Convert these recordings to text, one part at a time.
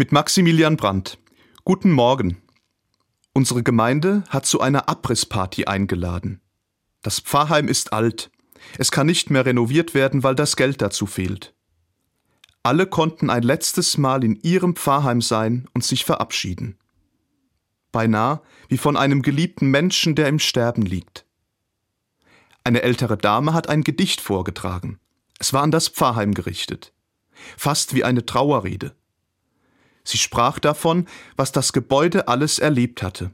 Mit Maximilian Brandt. Guten Morgen. Unsere Gemeinde hat zu einer Abrissparty eingeladen. Das Pfarrheim ist alt. Es kann nicht mehr renoviert werden, weil das Geld dazu fehlt. Alle konnten ein letztes Mal in ihrem Pfarrheim sein und sich verabschieden. Beinahe wie von einem geliebten Menschen, der im Sterben liegt. Eine ältere Dame hat ein Gedicht vorgetragen. Es war an das Pfarrheim gerichtet. Fast wie eine Trauerrede. Sie sprach davon, was das Gebäude alles erlebt hatte.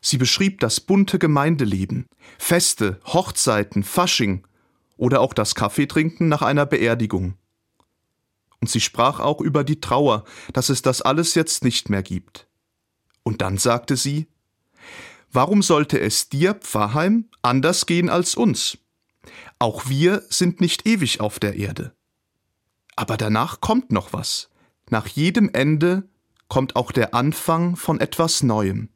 Sie beschrieb das bunte Gemeindeleben, Feste, Hochzeiten, Fasching oder auch das Kaffeetrinken nach einer Beerdigung. Und sie sprach auch über die Trauer, dass es das alles jetzt nicht mehr gibt. Und dann sagte sie, Warum sollte es dir, Pfarrheim, anders gehen als uns? Auch wir sind nicht ewig auf der Erde. Aber danach kommt noch was. Nach jedem Ende kommt auch der Anfang von etwas Neuem.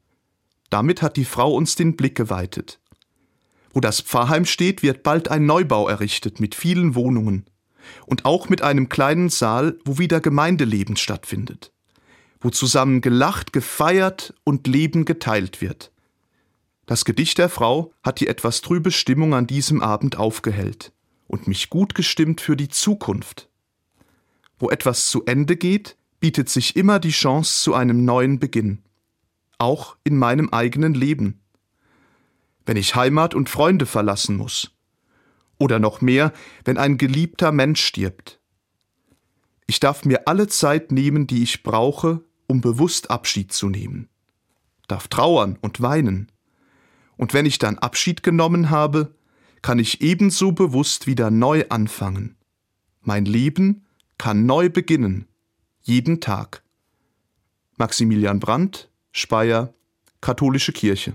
Damit hat die Frau uns den Blick geweitet. Wo das Pfarrheim steht, wird bald ein Neubau errichtet mit vielen Wohnungen und auch mit einem kleinen Saal, wo wieder Gemeindeleben stattfindet, wo zusammen gelacht, gefeiert und Leben geteilt wird. Das Gedicht der Frau hat die etwas trübe Stimmung an diesem Abend aufgehellt und mich gut gestimmt für die Zukunft. Wo etwas zu Ende geht, bietet sich immer die Chance zu einem neuen Beginn. Auch in meinem eigenen Leben. Wenn ich Heimat und Freunde verlassen muss. Oder noch mehr, wenn ein geliebter Mensch stirbt. Ich darf mir alle Zeit nehmen, die ich brauche, um bewusst Abschied zu nehmen. Darf trauern und weinen. Und wenn ich dann Abschied genommen habe, kann ich ebenso bewusst wieder neu anfangen. Mein Leben kann neu beginnen, jeden Tag. Maximilian Brandt, Speyer, Katholische Kirche.